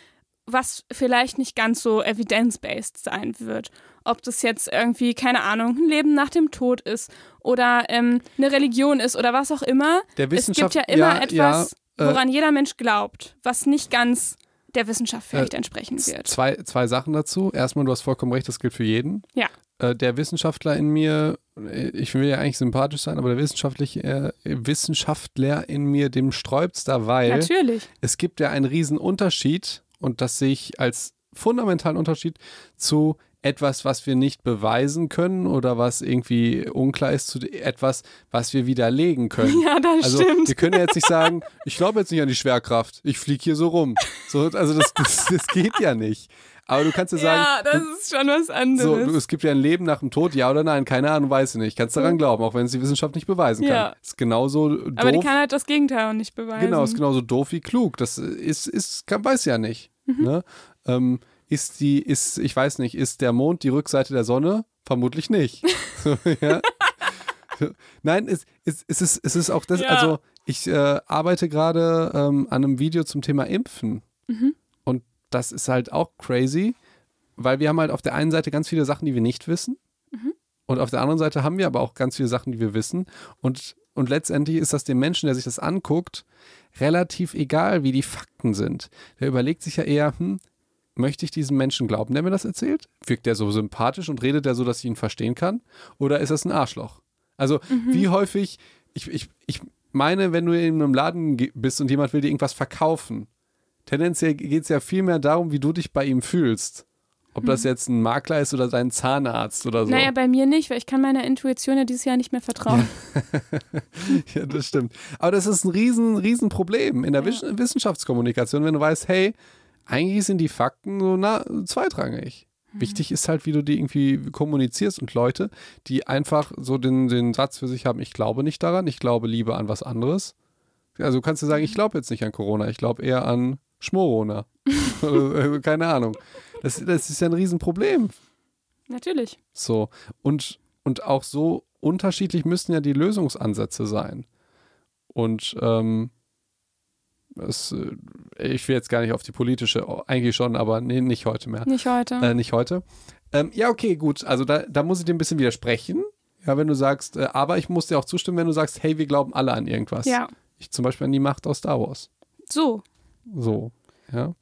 was vielleicht nicht ganz so evidence-based sein wird. Ob das jetzt irgendwie, keine Ahnung, ein Leben nach dem Tod ist oder ähm, eine Religion ist oder was auch immer. der Es gibt Wissenschaft, ja immer ja, etwas, ja, äh, woran jeder Mensch glaubt, was nicht ganz der Wissenschaft vielleicht entsprechen Z- wird. Zwei, zwei Sachen dazu. Erstmal, du hast vollkommen recht, das gilt für jeden. Ja. Äh, der Wissenschaftler in mir, äh, ich will ja eigentlich sympathisch sein, aber der wissenschaftliche, äh, Wissenschaftler in mir, dem sträubt's da, weil Natürlich. es gibt ja einen riesen Unterschied und das sehe ich als fundamentalen Unterschied zu etwas, was wir nicht beweisen können oder was irgendwie unklar ist, zu etwas, was wir widerlegen können. Ja, das Also stimmt. wir können ja jetzt nicht sagen, ich glaube jetzt nicht an die Schwerkraft, ich fliege hier so rum. So, also das, das, das geht ja nicht. Aber du kannst ja sagen, ja, das ist schon was so, anderes. du, es gibt ja ein Leben nach dem Tod, ja oder nein, keine Ahnung, weiß ich nicht. Kannst daran glauben, auch wenn es die Wissenschaft nicht beweisen kann. Ja. Ist genauso doof. aber die kann halt das Gegenteil auch nicht beweisen. Genau, ist genauso doof wie klug. Das ist, ist, kann, weiß ja nicht. Mhm. Ne? Ähm, ist die, ist, ich weiß nicht, ist der Mond die Rückseite der Sonne? Vermutlich nicht. so, ja. so. Nein, es, es, es, ist, es ist auch das, Ja. also ich äh, arbeite gerade ähm, an einem Video zum Thema Impfen. Mhm. Das ist halt auch crazy, weil wir haben halt auf der einen Seite ganz viele Sachen, die wir nicht wissen. Mhm. Und auf der anderen Seite haben wir aber auch ganz viele Sachen, die wir wissen. Und, und letztendlich ist das dem Menschen, der sich das anguckt, relativ egal, wie die Fakten sind. Der überlegt sich ja eher, hm, möchte ich diesem Menschen glauben, der mir das erzählt? Wirkt der so sympathisch und redet der so, dass ich ihn verstehen kann? Oder ist das ein Arschloch? Also, wie häufig, ich, ich, ich meine, wenn du in einem Laden bist und jemand will dir irgendwas verkaufen, tendenziell geht es ja viel mehr darum, wie du dich bei ihm fühlst. Ob das jetzt ein Makler ist oder dein Zahnarzt oder so. Naja, bei mir nicht, weil ich kann meiner Intuition ja dieses Jahr nicht mehr vertrauen. Ja, das stimmt. Aber das ist ein riesen, riesen Problem in der Ja. Wiss- Wissenschaftskommunikation, wenn du weißt, hey, eigentlich sind die Fakten so na, zweitrangig. Mhm. Wichtig ist halt, wie du die irgendwie kommunizierst und Leute, die einfach so den, den Satz für sich haben, ich glaube nicht daran, ich glaube lieber an was anderes. Also du kannst du sagen, ich glaube jetzt nicht an Corona, ich glaube eher an Schmorona. Also, keine Ahnung. Das, das ist ja ein Riesenproblem. Natürlich. So. Und, und auch so unterschiedlich müssen ja die Lösungsansätze sein. Und ähm, es, äh, ich will jetzt gar nicht auf die politische, oh, eigentlich schon, aber nee, nicht heute mehr. Nicht heute. Äh, nicht heute. Ähm, ja, okay, gut. Also da, da muss ich dir ein bisschen widersprechen. Ja, wenn du sagst, äh, aber ich muss dir auch zustimmen, wenn du sagst, hey, wir glauben alle an irgendwas. ja. Ich zum Beispiel an die Macht aus Star Wars. So. So, ja.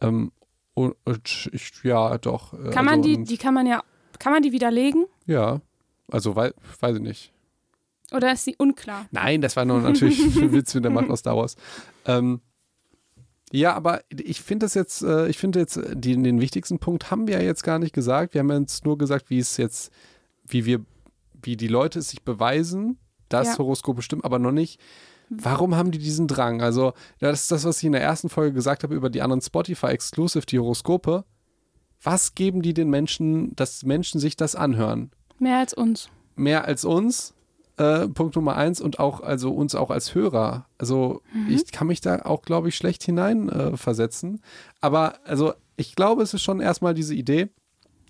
Ähm, und, und ich, ja, doch. äh, Kann man also, die, und- die kann man ja, kann man die widerlegen? Ja, also wei weiß ich nicht. Oder ist sie unklar? Nein, das war nur natürlich ein Witz mit der Macht aus Star Wars. Ähm, ja, aber ich finde das jetzt, äh, ich finde jetzt, äh, die, den wichtigsten Punkt haben wir ja jetzt gar nicht gesagt. Wir haben jetzt nur gesagt, wie es jetzt, wie wir, wie die Leute es sich beweisen, dass Ja. Horoskope stimmen, aber noch nicht. Warum haben die diesen Drang? Also, das ist das, was ich in der ersten Folge gesagt habe über die anderen Spotify-Exclusive, die Horoskope. Was geben die den Menschen, dass Menschen sich das anhören? Mehr als uns. mehr als uns. Äh, Punkt Nummer eins und auch also uns auch als Hörer. Also ich kann mich da auch, glaube ich, schlecht hinein äh. Aber also ich glaube, es ist schon erstmal diese Idee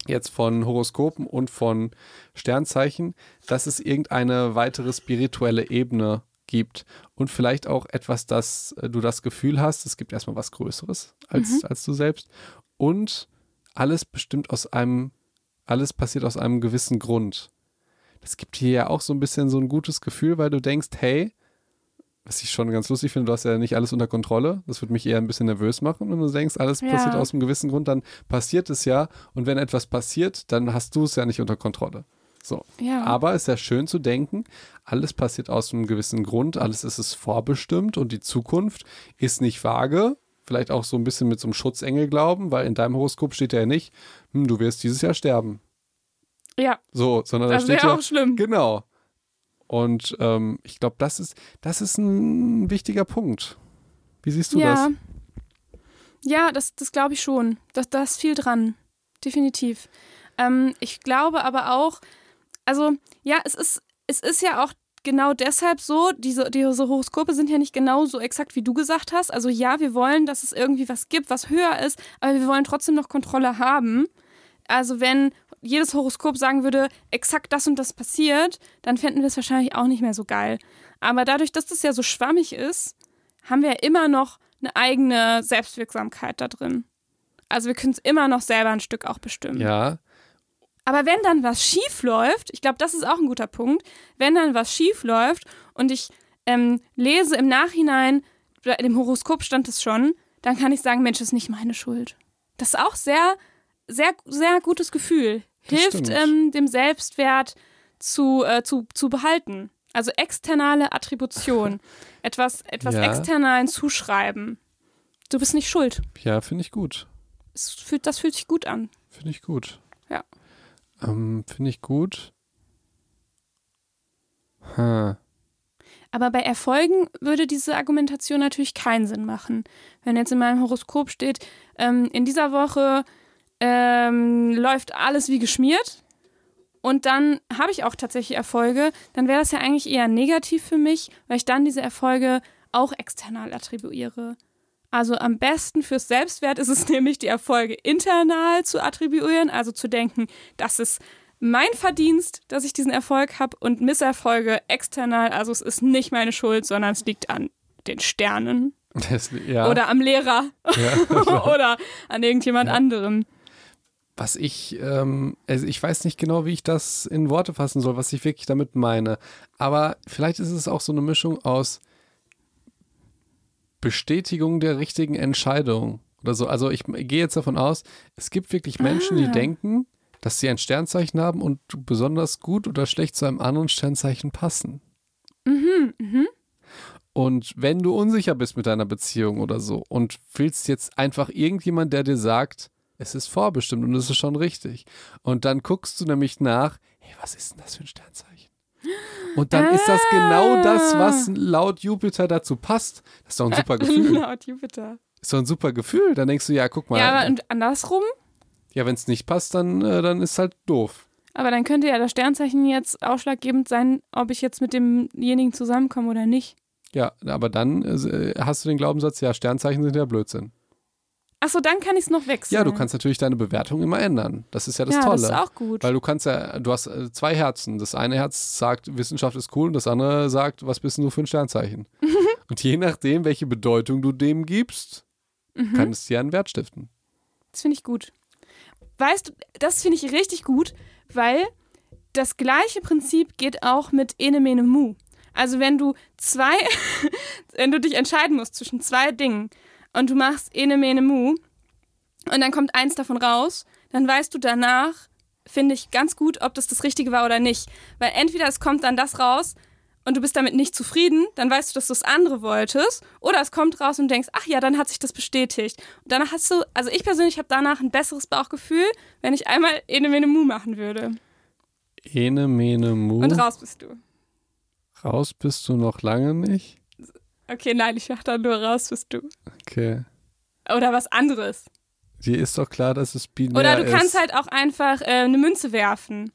jetzt von Horoskopen und von Sternzeichen, dass es irgendeine weitere spirituelle Ebene gibt und vielleicht auch etwas, dass äh, du das Gefühl hast, es gibt erstmal was Größeres als, als du selbst und alles bestimmt aus einem, alles passiert aus einem gewissen Grund das gibt dir ja auch so ein bisschen so ein gutes Gefühl, weil du denkst, hey, was ich schon ganz lustig finde, du hast ja nicht alles unter Kontrolle. Das würde mich eher ein bisschen nervös machen. Und du denkst, alles Ja. passiert aus einem gewissen Grund, dann passiert es ja. Und wenn etwas passiert, dann hast du es ja nicht unter Kontrolle. So. Ja. Aber es ist ja schön zu denken, alles passiert aus einem gewissen Grund, alles ist es vorbestimmt und die Zukunft ist nicht vage. Vielleicht auch so ein bisschen mit so einem Schutzengel glauben, weil in deinem Horoskop steht ja nicht, hm, du wirst dieses Jahr sterben. ja, So, sondern da das steht wäre ja, auch schlimm. Genau. Und ähm, ich glaube, das ist, das ist ein wichtiger Punkt. Wie siehst du ja. das? Ja, das, das glaube ich schon. Da da ist viel dran. Definitiv. Ähm, ich glaube aber auch, also ja, es ist, es ist ja auch genau deshalb so, diese, diese Horoskope sind ja nicht genau so exakt, wie du gesagt hast. Also ja, wir wollen, dass es irgendwie was gibt, was höher ist, aber wir wollen trotzdem noch Kontrolle haben. Also wenn jedes Horoskop sagen würde, exakt das und das passiert, dann fänden wir es wahrscheinlich auch nicht mehr so geil. Aber dadurch, dass das ja so schwammig ist, haben wir ja immer noch eine eigene Selbstwirksamkeit da drin. Also wir können es immer noch selber ein Stück auch bestimmen. Ja, Aber wenn dann was schief läuft, ich glaube, das ist auch ein guter Punkt, wenn dann was schief läuft und ich ähm, lese im Nachhinein, im Horoskop stand es schon, dann kann ich sagen, Mensch, das ist nicht meine Schuld. Das ist auch sehr, sehr, sehr gutes Gefühl. Hilft ähm, dem Selbstwert zu, äh, zu, zu behalten. Also externe Attribution. etwas etwas Ja. externalen zuschreiben. Du bist nicht schuld. ja, finde ich gut. Fühlt, das fühlt sich gut an. Finde ich gut. Ja. Ähm, finde ich gut. Hm. Aber bei Erfolgen würde diese Argumentation natürlich keinen Sinn machen. Wenn jetzt in meinem Horoskop steht, ähm, in dieser Woche ähm, läuft alles wie geschmiert und dann habe ich auch tatsächlich Erfolge, dann wäre das ja eigentlich eher negativ für mich, weil ich dann diese Erfolge auch external attribuiere. Also am besten fürs Selbstwert ist es nämlich, die Erfolge internal zu attribuieren, also zu denken, das ist mein Verdienst, dass ich diesen Erfolg habe und Misserfolge external, also es ist nicht meine Schuld, sondern es liegt an den Sternen Das, ja. oder am Lehrer ja. oder an irgendjemand Ja. anderem. Was ich, ähm, also ich weiß nicht genau, wie ich das in Worte fassen soll, was ich wirklich damit meine. Aber vielleicht ist es auch so eine Mischung aus Bestätigung der richtigen Entscheidung oder so. Also ich gehe jetzt davon aus, es gibt wirklich Menschen, die Ah. denken, dass sie ein Sternzeichen haben und besonders gut oder schlecht zu einem anderen Sternzeichen passen. Mhm, mhm. Und wenn du unsicher bist mit deiner Beziehung oder so und willst jetzt einfach irgendjemand, der dir sagt, es ist vorbestimmt und es ist schon richtig. Und dann guckst du nämlich nach, hey, was ist denn das für ein Sternzeichen? Und dann ist das genau das, was laut Jupiter dazu passt. Das ist doch ein super Gefühl. Laut Jupiter. Ist doch ein super Gefühl. Dann denkst du, ja, guck mal. Ja, aber und andersrum? ja, wenn es nicht passt, dann, äh, dann ist halt doof. Aber dann könnte ja das Sternzeichen jetzt ausschlaggebend sein, ob ich jetzt mit demjenigen zusammenkomme oder nicht. Ja, aber dann äh, hast du den Glaubenssatz, ja, Sternzeichen sind ja Blödsinn. Achso, dann kann ich es noch wechseln. Ja, du kannst natürlich deine Bewertung immer ändern. Das ist ja das ja, Tolle. das ist auch gut. Weil du kannst ja, du hast äh, zwei Herzen. Das eine Herz sagt, Wissenschaft ist cool und das andere sagt, was bist du für ein Sternzeichen? und je nachdem, welche Bedeutung du dem gibst, Mhm. kann es dir einen Wert stiften. Das finde ich gut. Weißt du, das finde ich richtig gut, weil das gleiche Prinzip geht auch mit Ene Mene Mu. Also wenn du zwei, wenn du dich entscheiden musst zwischen zwei Dingen und du machst Ene Mene Mu und dann kommt eins davon raus, dann weißt du danach, finde ich ganz gut, ob das das Richtige war oder nicht. Weil entweder es kommt dann das raus und du bist damit nicht zufrieden, dann weißt du, dass du das andere wolltest, oder es kommt raus und denkst, ach ja, dann hat sich das bestätigt. Und danach hast du, also ich persönlich habe danach ein besseres Bauchgefühl, wenn ich einmal Ene Mene Mu machen würde. Ene, mene, mu. Und raus bist du. Raus bist du noch lange nicht? Okay, nein, ich mach dann nur raus bist du. Okay. Oder was anderes. Dir ist doch klar, dass es binär Oder du ist. kannst halt auch einfach äh, eine Münze werfen.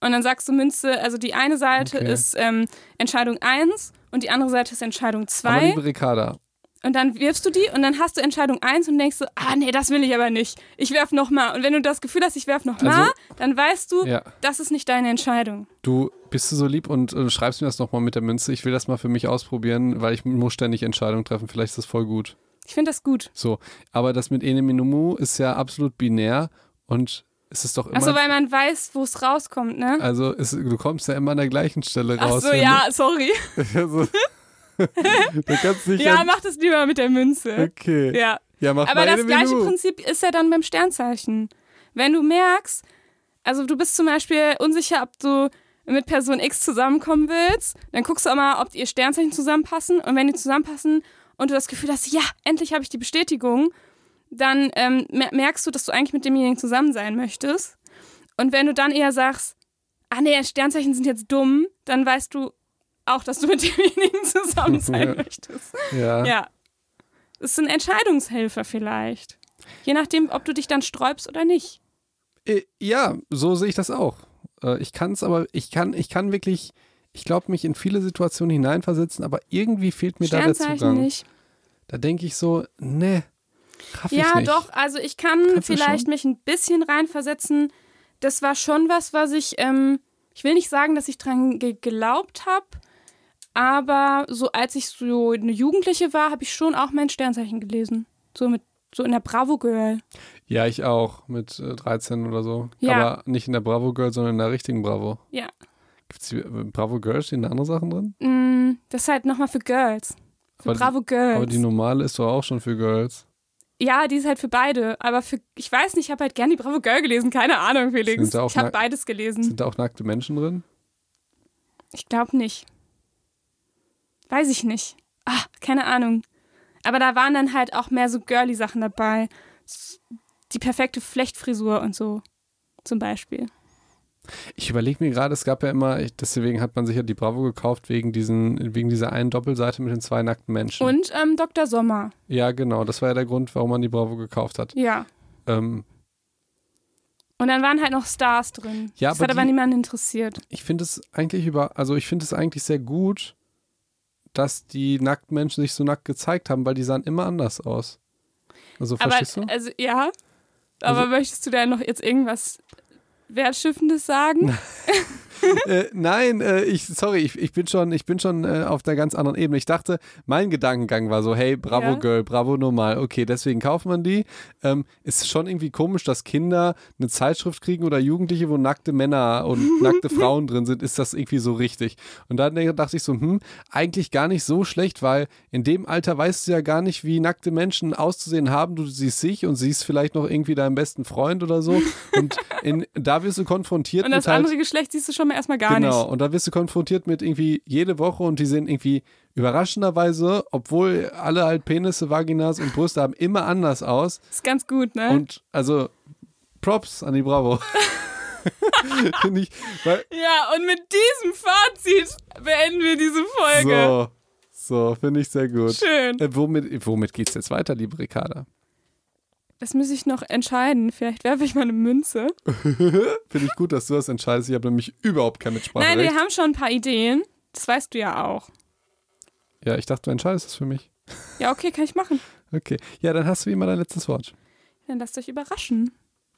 Und dann sagst du Münze, also die eine Seite Okay. ist ähm, Entscheidung 1 und die andere Seite ist Entscheidung Aber 2. liebe Ricarda, Und dann wirfst du die und dann hast du Entscheidung 1 und denkst so, ah nee, das will ich aber nicht. Ich werf nochmal. Und wenn du das Gefühl hast, ich werf nochmal, Also- dann weißt du, ja, das ist nicht deine Entscheidung. du bist du so lieb und äh, schreibst mir das nochmal mit der Münze. Ich will das mal für mich ausprobieren, weil ich muss ständig Entscheidungen treffen. Vielleicht ist das voll gut. Ich finde das gut. So, aber das mit Ene Minumu ist ja absolut binär und es ist doch immer. Achso, weil man weiß, wo es rauskommt, ne? also es, du kommst ja immer an der gleichen Stelle Ach raus. so, wenn ja, sorry. Also, du kannst nicht. Ja, mach das lieber mit der Münze. okay. Ja, Ja. mach Aber das gleiche Minu. Prinzip ist ja dann beim Sternzeichen. Wenn du merkst, Also du bist zum Beispiel unsicher, ob du mit Person X zusammenkommen willst. Dann guckst du auch mal, ob ihr Sternzeichen zusammenpassen. Und wenn die zusammenpassen und du das Gefühl hast, ja, endlich habe ich die Bestätigung, dann ähm, merkst du, dass du eigentlich mit demjenigen zusammen sein möchtest. Und wenn du dann eher sagst, ah nee, Sternzeichen sind jetzt dumm, dann weißt du auch, dass du mit demjenigen zusammen sein ja. möchtest. Ja. Ja. Das ist ein Entscheidungshelfer vielleicht. Je nachdem, ob du dich dann sträubst oder nicht. Äh, ja, so sehe ich das auch. Äh, ich kann es aber, ich kann, ich kann wirklich, ich glaube, mich in viele Situationen hineinversetzen, aber irgendwie fehlt mir da der Zugang. Nicht. Da denke ich so, ne, ja, doch, also ich kann Kannst vielleicht mich ein bisschen reinversetzen. Das war schon was, was ich, ähm, ich will nicht sagen, dass ich dran geglaubt habe, aber so als ich so eine Jugendliche war, habe ich schon auch mein Sternzeichen gelesen. So mit so in der Bravo Girl. Ja, ich auch mit äh, 13 oder so. Ja. Aber nicht in der Bravo Girl, sondern in der richtigen Bravo. Ja. Gibt es Bravo Girls, stehen da andere Sachen drin? Mm, das ist halt nochmal für Girls. Für aber Bravo Girls. Aber die normale ist doch auch schon für Girls. Ja, die ist halt für beide. Aber für, ich weiß nicht, ich habe halt gern die Bravo Girl gelesen. Keine Ahnung, Felix. Ich habe beides gelesen. Sind da auch nackte Menschen drin? Ich glaube nicht. Weiß ich nicht. Ah, keine Ahnung. Aber da waren dann halt auch mehr so girly Sachen dabei. Die perfekte Flechtfrisur und so. Zum Beispiel. Ich überlege mir gerade, es gab ja immer, deswegen hat man sich ja die Bravo gekauft, wegen, diesen, wegen dieser einen Doppelseite mit den zwei nackten Menschen. Und ähm, Dr. Sommer. Ja, genau. Das war ja der Grund, warum man die Bravo gekauft hat. Ja. Ähm, und dann waren halt noch Stars drin. Ja, das aber hat aber niemanden interessiert. Ich finde es eigentlich über, also ich finde es eigentlich sehr gut, dass die nackten Menschen sich so nackt gezeigt haben, weil die sahen immer anders aus. Also verstehst aber, du? Also ja. Aber also, möchtest du da noch jetzt irgendwas Wertschiffendes sagen? äh, nein, äh, ich, sorry, ich, ich bin schon, ich bin schon äh, auf der ganz anderen Ebene. Ich dachte, mein Gedankengang war so, hey, bravo ja. Girl, bravo normal, okay, deswegen kauft man die. Ähm, ist schon irgendwie komisch, dass Kinder eine Zeitschrift kriegen oder Jugendliche, wo nackte Männer und nackte Frauen drin sind, ist das irgendwie so richtig. Und dann dachte ich so, hm, eigentlich gar nicht so schlecht, weil in dem Alter weißt du ja gar nicht, wie nackte Menschen auszusehen haben. Du siehst sich und siehst vielleicht noch irgendwie deinen besten Freund oder so. Und in, da wirst du konfrontiert. Und das mit andere halt, Geschlecht siehst du schon mal erstmal gar genau, nicht. Genau, und da wirst du konfrontiert mit irgendwie jede Woche und die sind irgendwie überraschenderweise, obwohl alle halt Penisse, Vaginas und Brüste haben, immer anders aus. Ist ganz gut, ne? Und also Props an die Bravo. ich, weil, ja, und mit diesem Fazit beenden wir diese Folge. So, so finde ich sehr gut. Schön. Äh, womit womit geht es jetzt weiter, liebe Ricarda? Das muss ich noch entscheiden. Vielleicht werfe ich mal eine Münze. Finde ich gut, dass du das entscheidest. Ich habe nämlich überhaupt keine Mitsprache. Nein, wir haben schon ein paar Ideen. Das weißt du ja auch. Ja, ich dachte, du entscheidest es für mich. Ja, okay, kann ich machen. Okay. Ja, dann hast du wie immer dein letztes Wort. Dann lasst euch überraschen.